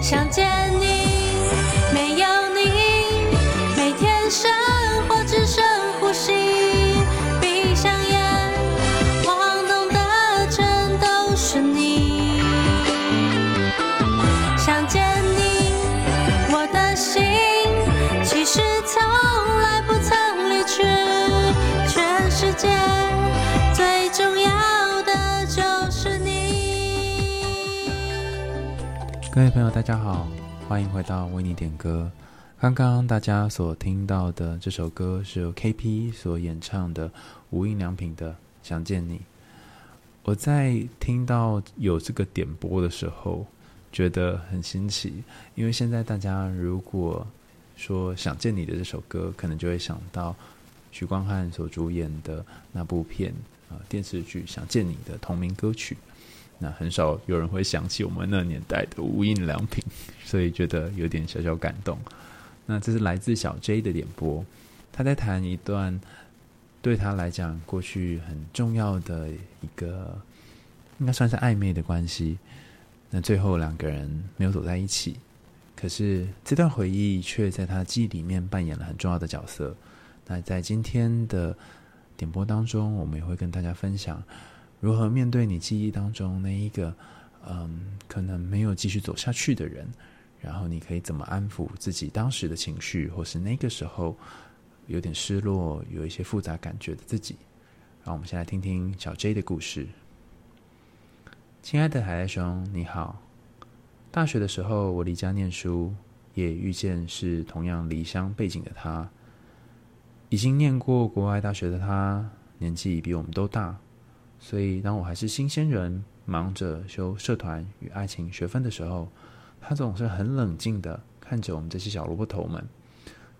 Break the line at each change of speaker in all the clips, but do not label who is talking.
想见你，
各位朋友，大家好，欢迎回到为你点歌。刚刚大家所听到的这首歌是由 KP 所演唱的无印良品的《想见你》。我在听到有这个点播的时候，觉得很新奇，因为现在大家如果说《想见你》的这首歌，可能就会想到许光汉所主演的那部片啊、电视剧《想见你》的同名歌曲。那很少有人会想起我们那年代的无印良品，所以觉得有点小小感动。那这是来自小 J 的点播，他在谈一段对他来讲过去很重要的一个，应该算是暧昧的关系。那最后两个人没有走在一起，可是这段回忆却在他记忆里面扮演了很重要的角色。那在今天的点播当中，我们也会跟大家分享。如何面对你记忆当中那一个，嗯，可能没有继续走下去的人，然后你可以怎么安抚自己当时的情绪，或是那个时候有点失落、有一些复杂感觉的自己？让我们先来听听小 J 的故事。亲爱的海带兄，你好。大学的时候，我离家念书，也遇见是同样离乡背景的他。已经念过国外大学的他，年纪比我们都大。所以，当我还是新鲜人，忙着修社团与爱情学分的时候，他总是很冷静地看着我们这些小萝卜头们。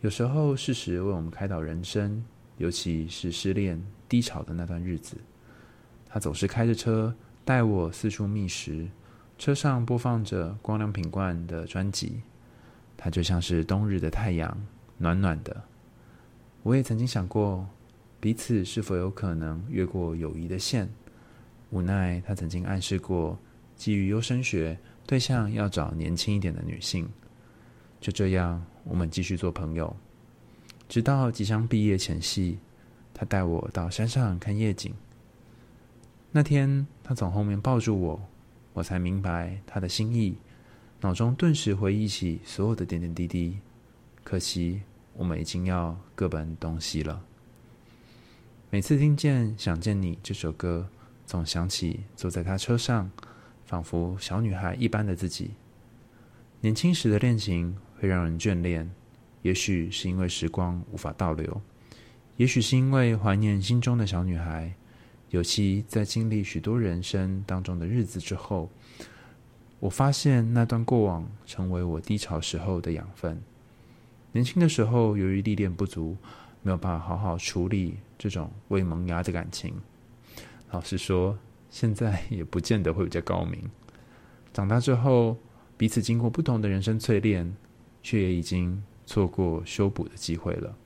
有时候适时为我们开导人生，尤其是失恋低潮的那段日子，他总是开着车带我四处觅食，车上播放着光良品冠的专辑，他就像是冬日的太阳，暖暖的。我也曾经想过。彼此是否有可能越过友谊的线？无奈他曾经暗示过，基于优生学，对象要找年轻一点的女性。就这样，我们继续做朋友，直到即将毕业前夕，他带我到山上看夜景。那天，他从后面抱住我，我才明白他的心意，脑中顿时回忆起所有的点点滴滴。可惜，我们已经要各奔东西了。每次听见《想见你》这首歌，总想起坐在他车上，仿佛小女孩一般的自己。年轻时的恋情会让人眷恋，也许是因为时光无法倒流，也许是因为怀念心中的小女孩。尤其在经历许多人生当中的日子之后，我发现那段过往成为我低潮时候的养分。年轻的时候，由于历练不足。没有办法好好处理这种未萌芽的感情。老实说，现在也不见得会比较高明。长大之后，彼此经过不同的人生淬炼，却也已经错过修补的机会了。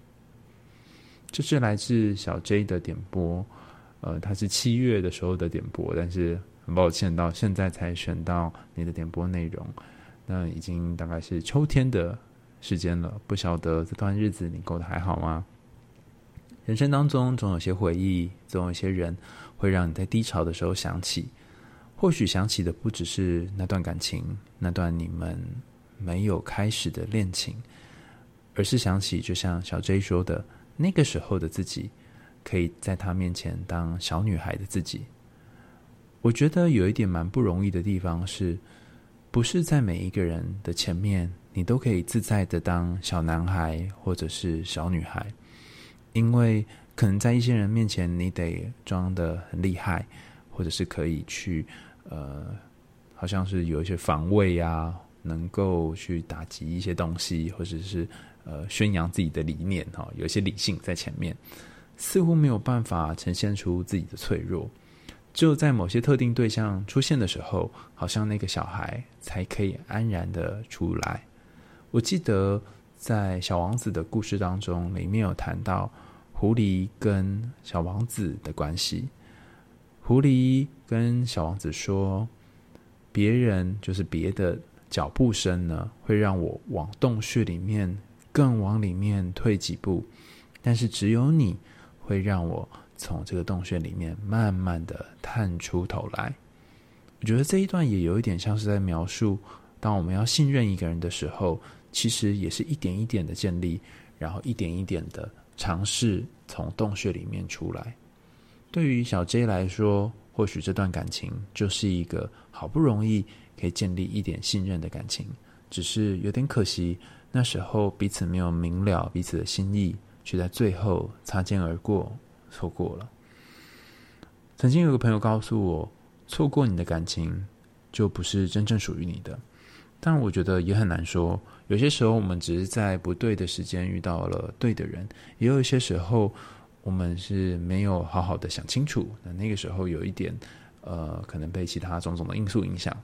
这是来自小 J 的点播，呃，他是七月的时候的点播，但是很抱歉，到现在才选到你的点播内容。那已经大概是秋天的时间了，不晓得这段日子你过得还好吗？人生当中总有些回忆，总有一些人会让你在低潮的时候想起。或许想起的不只是那段感情，那段你们没有开始的恋情，而是想起，就像小 J 说的，那个时候的自己，可以在他面前当小女孩的自己。我觉得有一点蛮不容易的地方是，不是在每一个人的前面，你都可以自在的当小男孩或者是小女孩。因为可能在一些人面前，你得装得很厉害，或者是可以去呃，好像是有一些防卫呀，能够去打击一些东西，或者是呃宣扬自己的理念哈，有一些理性在前面，似乎没有办法呈现出自己的脆弱。只有在某些特定对象出现的时候，好像那个小孩才可以安然的出来。我记得在小王子的故事当中，里面有谈到。狐狸跟小王子的关系，狐狸跟小王子说：“别人就是别的脚步声呢，会让我往洞穴里面更往里面退几步，但是只有你会让我从这个洞穴里面慢慢的探出头来。我觉得这一段也有一点像是在描述，当我们要信任一个人的时候，其实也是一点一点的建立，然后一点一点的尝试从洞穴里面出来。对于小 J 来说，或许这段感情就是一个好不容易可以建立一点信任的感情，只是有点可惜，那时候彼此没有明了彼此的心意，却在最后擦肩而过，错过了。曾经有个朋友告诉我，错过你的感情，就不是真正属于你的。但我觉得也很难说，有些时候我们只是在不对的时间遇到了对的人，也有一些时候。我们是没有好好的想清楚，那那个时候有一点，呃，可能被其他种种的因素影响。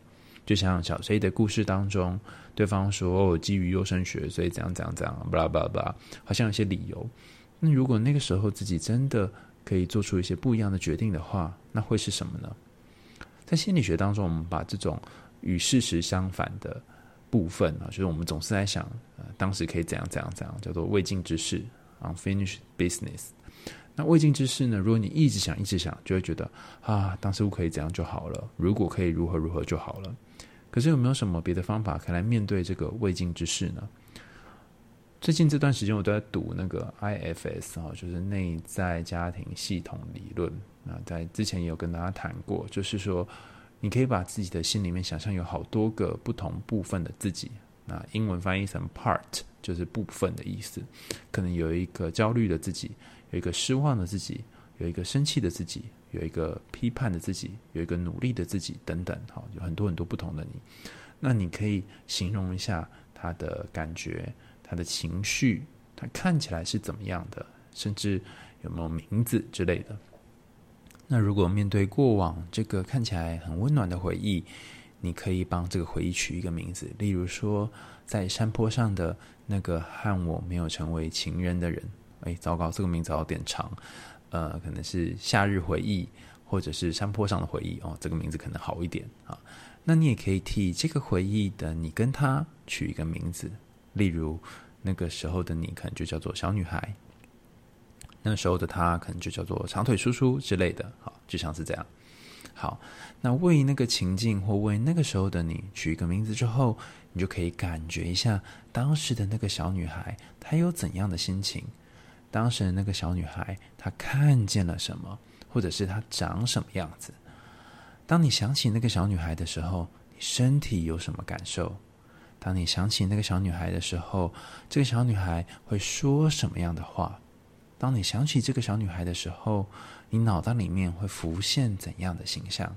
就像小 C 的故事当中，对方说，哦，基于优生学，所以怎样怎样怎样，巴拉巴拉巴拉，好像有些理由。那如果那个时候自己真的可以做出一些不一样的决定的话，那会是什么呢？在心理学当中，我们把这种与事实相反的部分啊，就是我们总是在想，呃，当时可以怎样怎样怎样，叫做未尽之事 （unfinished business）。那未尽之事呢？如果你一直想，一直想，就会觉得啊，当时我可以怎样就好了。如果可以如何如何就好了。可是有没有什么别的方法可以来面对这个未尽之事呢？最近这段时间我都在读那个 IFS 啊，就是内在家庭系统理论。那在之前也有跟大家谈过，就是说你可以把自己的心里面想象有好多个不同部分的自己。那英文翻译成 part 就是部分的意思，可能有一个焦虑的自己。有一个失望的自己，有一个生气的自己，有一个批判的自己，有一个努力的自己，等等，好，有很多很多不同的你。那你可以形容一下他的感觉，他的情绪，他看起来是怎么样的，甚至有没有名字之类的。那如果面对过往这个看起来很温暖的回忆，你可以帮这个回忆取一个名字，例如说，在山坡上的那个和我没有成为情人的人。哎，糟糕，这个名字有点长，呃，可能是夏日回忆，或者是山坡上的回忆哦。这个名字可能好一点啊。那你也可以替这个回忆的你跟他取一个名字，例如那个时候的你可能就叫做小女孩，那时候的他可能就叫做长腿叔叔之类的。好，就像是这样。好，那为那个情境或为那个时候的你取一个名字之后，你就可以感觉一下当时的那个小女孩她有怎样的心情。当时的那个小女孩，她看见了什么，或者是她长什么样子？当你想起那个小女孩的时候，你身体有什么感受？当你想起那个小女孩的时候，这个小女孩会说什么样的话？当你想起这个小女孩的时候，你脑袋里面会浮现怎样的形象？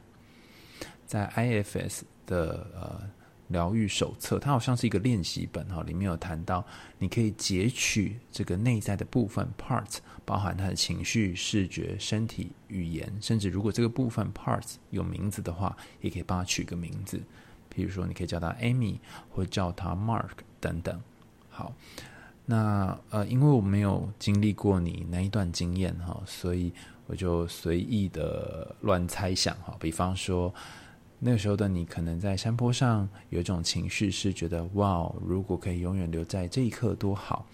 在 IFS 的呃。疗愈手册，它好像是一个练习本哈，里面有谈到，你可以截取这个内在的部分 parts，包含他的情绪、视觉、身体、语言，甚至如果这个部分 parts 有名字的话，也可以帮他取个名字。比如说，你可以叫他 Amy，或叫他 Mark 等等。好，那呃，因为我没有经历过你那一段经验哈，所以我就随意的乱猜想哈，比方说。那个时候的你，可能在山坡上有一种情绪，是觉得哇，如果可以永远留在这一刻多好。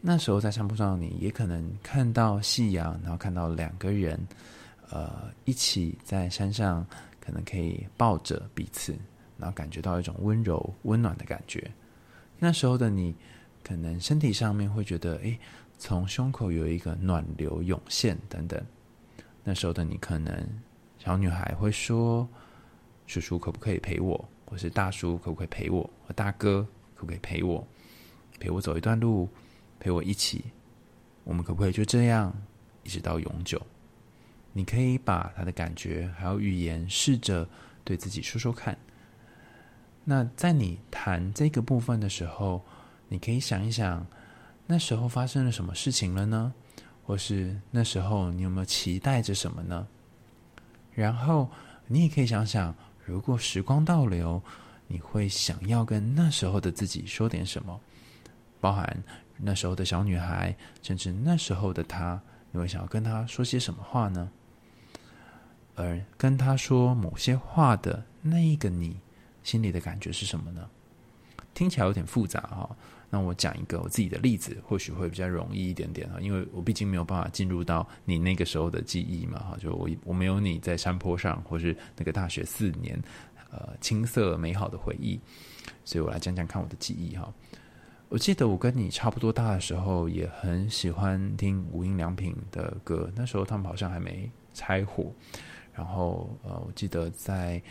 那时候在山坡上，你也可能看到夕阳，然后看到两个人，呃，一起在山上，可能可以抱着彼此，然后感觉到一种温柔、温暖的感觉。那时候的你，可能身体上面会觉得，诶，从胸口有一个暖流涌现等等。那时候的你，可能小女孩会说。叔叔可不可以陪我？或是大叔可不可以陪我？或大哥可不可以陪我？陪我？走一段路，陪我？一起。我？们可不可以就这样一直到永久？你可以把他的感觉还有语言试着对自己说说看。那在你谈这个部分的时候，你可以想一想，那时候发生了什么事情了呢？或是那时候你有没有期待着什么呢？然后你也可以想想。如果时光倒流，你会想要跟那时候的自己说点什么？包含那时候的小女孩，甚至那时候的她，你会想要跟她说些什么话呢？而跟她说某些话的那一个你，心里的感觉是什么呢？听起来有点复杂哈。那我讲一个我自己的例子，或许会比较容易一点点哈，因为我毕竟没有办法进入到你那个时候的记忆嘛哈，就我我没有你在山坡上，或是那个大学四年，呃，青涩美好的回忆，所以我来讲讲看我的记忆哈。我记得我跟你差不多大的时候，也很喜欢听无印良品的歌，那时候他们好像还没拆伙，然后呃，我记得在。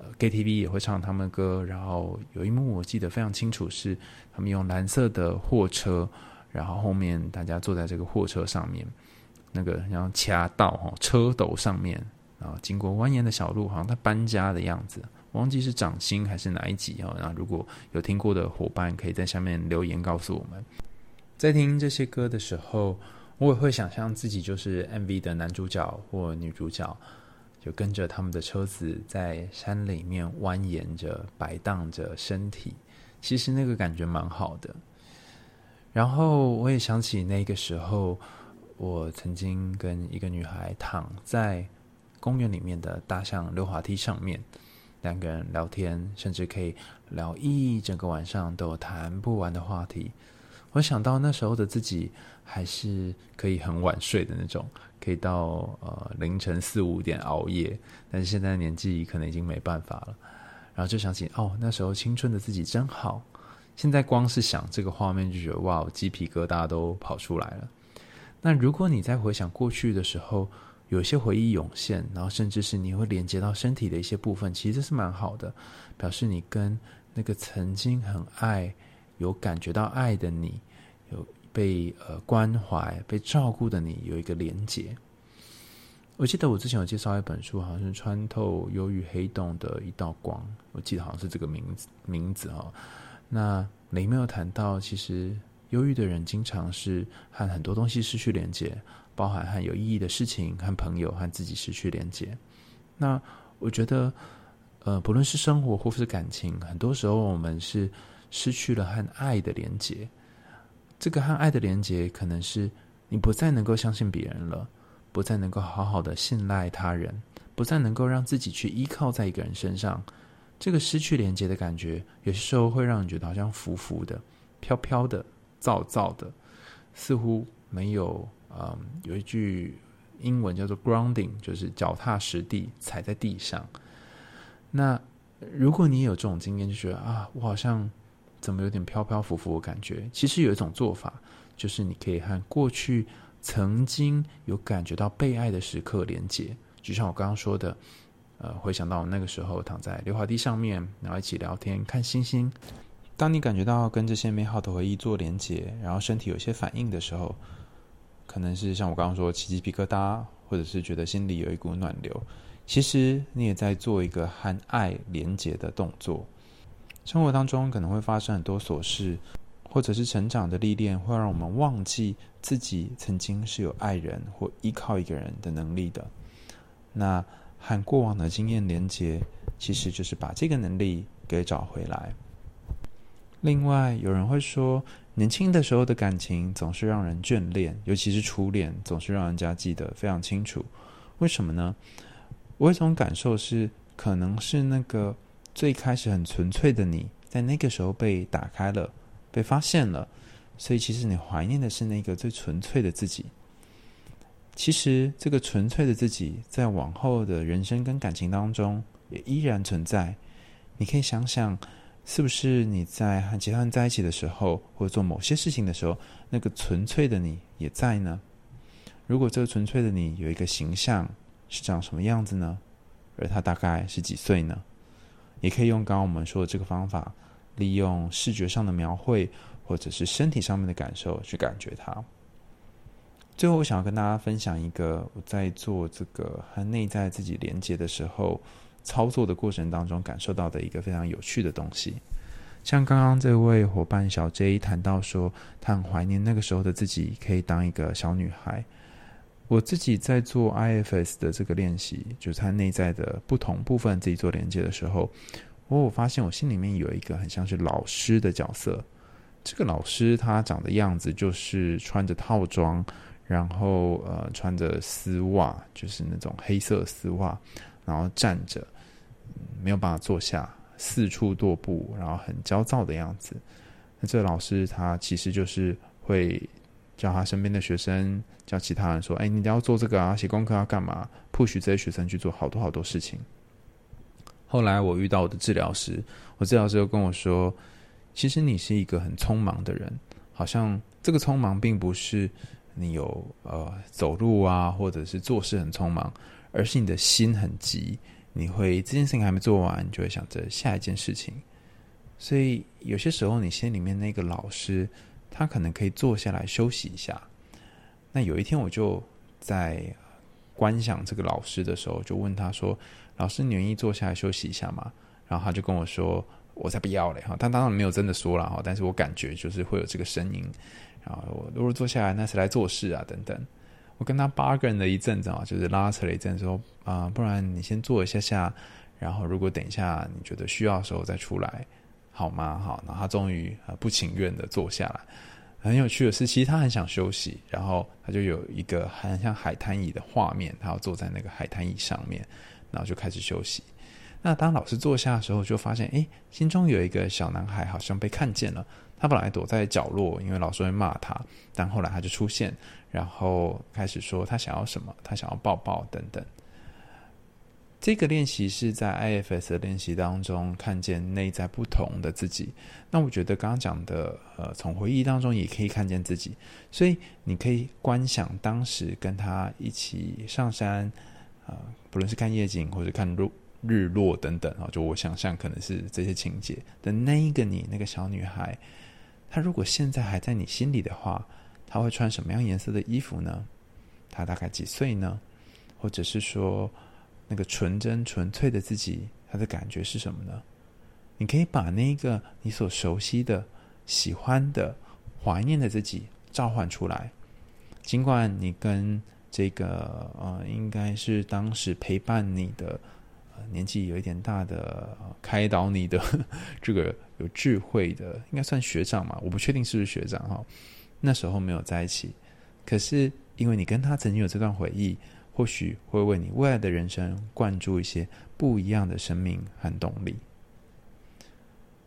呃 KTV 也会唱他们歌，然后有一幕我记得非常清楚，是他们用蓝色的货车，然后后面大家坐在这个货车上面，那个然后掐道哈车斗上面，然后经过蜿蜒的小路，好像在搬家的样子。忘记是掌心还是哪一集哦？然后如果有听过的伙伴，可以在下面留言告诉我们。在听这些歌的时候，我也会想象自己就是 MV 的男主角或女主角。就跟着他们的车子在山里面蜿蜒着、摆荡着身体，其实那个感觉蛮好的。然后我也想起那个时候，我曾经跟一个女孩躺在公园里面的大象溜滑梯上面，两个人聊天，甚至可以聊一整个晚上都有谈不完的话题。我想到那时候的自己，还是可以很晚睡的那种。可以到呃凌晨四五点熬夜，但是现在年纪可能已经没办法了。然后就想起哦，那时候青春的自己真好。现在光是想这个画面，就觉得哇，鸡皮疙瘩都跑出来了。那如果你在回想过去的时候，有些回忆涌现，然后甚至是你会连接到身体的一些部分，其实这是蛮好的，表示你跟那个曾经很爱、有感觉到爱的你有。被呃关怀、被照顾的你有一个连结。我记得我之前有介绍一本书，好像是《穿透忧郁黑洞的一道光》，我记得好像是这个名字名字哈。那里面有谈到，其实忧郁的人经常是和很多东西失去连接，包含和有意义的事情、和朋友、和自己失去连接。那我觉得，呃，不论是生活或是感情，很多时候我们是失去了和爱的连接。这个和爱的连结，可能是你不再能够相信别人了，不再能够好好的信赖他人，不再能够让自己去依靠在一个人身上。这个失去连结的感觉，有些时候会让人觉得好像浮浮的、飘飘的、躁躁的，似乎没有……嗯，有一句英文叫做 “grounding”，就是脚踏实地，踩在地上。那如果你有这种经验，就觉得啊，我好像……怎么有点飘飘浮浮的感觉？其实有一种做法，就是你可以和过去曾经有感觉到被爱的时刻连接。就像我刚刚说的，呃，回想到那个时候躺在溜滑梯上面，然后一起聊天、看星星。当你感觉到跟这些美好的回忆做连接，然后身体有些反应的时候，可能是像我刚刚说起鸡皮疙瘩，或者是觉得心里有一股暖流。其实你也在做一个和爱连接的动作。生活当中可能会发生很多琐事，或者是成长的历练，会让我们忘记自己曾经是有爱人或依靠一个人的能力的。那和过往的经验连接，其实就是把这个能力给找回来。另外，有人会说，年轻的时候的感情总是让人眷恋，尤其是初恋，总是让人家记得非常清楚。为什么呢？我有一种感受是，可能是那个。最开始很纯粹的你，在那个时候被打开了，被发现了，所以其实你怀念的是那个最纯粹的自己。其实这个纯粹的自己，在往后的人生跟感情当中也依然存在。你可以想想，是不是你在和其他人在一起的时候，或者做某些事情的时候，那个纯粹的你也在呢？如果这个纯粹的你有一个形象，是长什么样子呢？而他大概是几岁呢？也可以用刚刚我们说的这个方法，利用视觉上的描绘，或者是身体上面的感受去感觉它。最后，我想要跟大家分享一个我在做这个和内在自己连接的时候，操作的过程当中感受到的一个非常有趣的东西。像刚刚这位伙伴小 J 谈到说，他很怀念那个时候的自己，可以当一个小女孩。我自己在做 IFS 的这个练习，就是他内在的不同部分自己做连接的时候，我我发现我心里面有一个很像是老师的角色。这个老师他长的样子就是穿着套装，然后呃穿着丝袜，就是那种黑色丝袜，然后站着，没有办法坐下，四处踱步，然后很焦躁的样子。那这个老师他其实就是会叫他身边的学生，叫其他人说：“哎，你要做这个啊，写功课要干嘛？”push 这些学生去做好多好多事情。后来我遇到我的治疗师，我治疗师又跟我说：“其实你是一个很匆忙的人，好像这个匆忙并不是你有呃走路啊，或者是做事很匆忙，而是你的心很急。你会这件事情还没做完，你就会想着下一件事情。所以有些时候，你心里面那个老师，他可能可以坐下来休息一下。那有一天，我就在观想这个老师的时候，就问他说。”老师，你愿意坐下来休息一下吗？然后他就跟我说：“我才不要嘞！”哈，他当然没有真的说了哈，但是我感觉就是会有这个声音。然后我如果坐下来，那是来做事啊，等等。我跟他 bargain 了一阵子啊，就是拉扯了一阵，说啊、不然你先坐一下下，然后如果等一下你觉得需要的时候再出来，好吗？好，然后他终于不情愿的坐下来。很有趣的是，其实他很想休息，然后他就有一个很像海滩椅的画面，他要坐在那个海滩椅上面。然后就开始休息。那当老师坐下的时候，就发现，哎，心中有一个小男孩好像被看见了。他本来躲在角落，因为老师会骂他，但后来他就出现，然后开始说他想要什么，他想要抱抱等等。这个练习是在 IFS 的练习当中看见内在不同的自己。那我觉得刚刚讲的，呃，从回忆当中也可以看见自己，所以你可以观想当时跟他一起上山。啊，不论是看夜景或者看日日落等等啊，就我想象可能是这些情节的那一个你，那个小女孩，她如果现在还在你心里的话，她会穿什么样颜色的衣服呢？她大概几岁呢？或者是说，那个纯真纯粹的自己，他的感觉是什么呢？你可以把那个你所熟悉的、喜欢的、怀念的自己召唤出来，尽管你跟。这个呃，应该是当时陪伴你的，年纪有一点大的，开导你的 这个有智慧的，应该算学长嘛？我不确定是不是学长哈。那时候没有在一起，可是因为你跟他曾经有这段回忆，或许会为你未来的人生灌注一些不一样的生命和动力。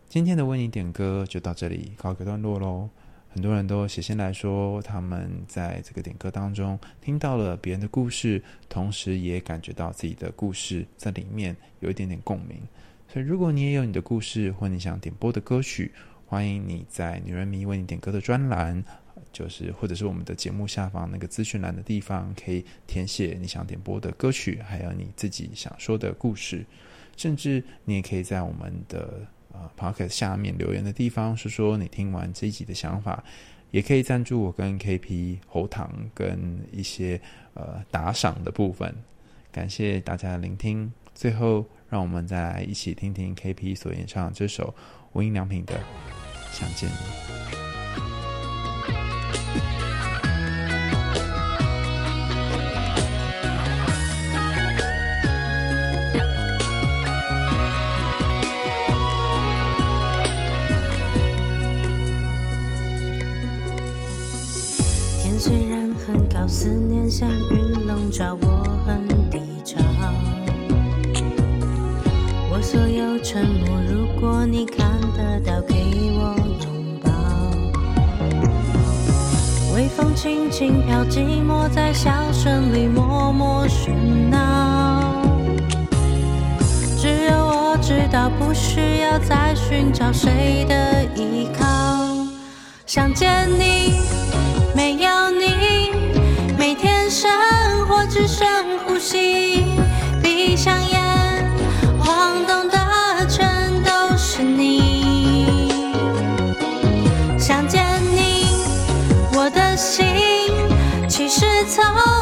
今天的为你点歌就到这里，告一个段落喽。很多人都写信来说，他们在这个点歌当中听到了别人的故事，同时也感觉到自己的故事在里面有一点点共鸣。所以，如果你也有你的故事，或你想点播的歌曲，欢迎你在“女人迷为你点歌”的专栏，就是或者是我们的节目下方那个资讯栏的地方，可以填写你想点播的歌曲，还有你自己想说的故事，甚至你也可以在我们的。呃 Podcast 下面留言的地方，说说你听完这一集的想法，也可以赞助我跟 KP 喉糖跟一些呃打赏的部分。感谢大家的聆听，最后让我们再来一起听听 KP 所演唱这首无印良品的《想见你》。
沉默如果你看得到给我拥抱微风轻轻飘寂寞在笑声里默默喧闹只有我知道不需要再寻找谁的依靠。想见你没有你每天生活只剩呼吸闭上眼 참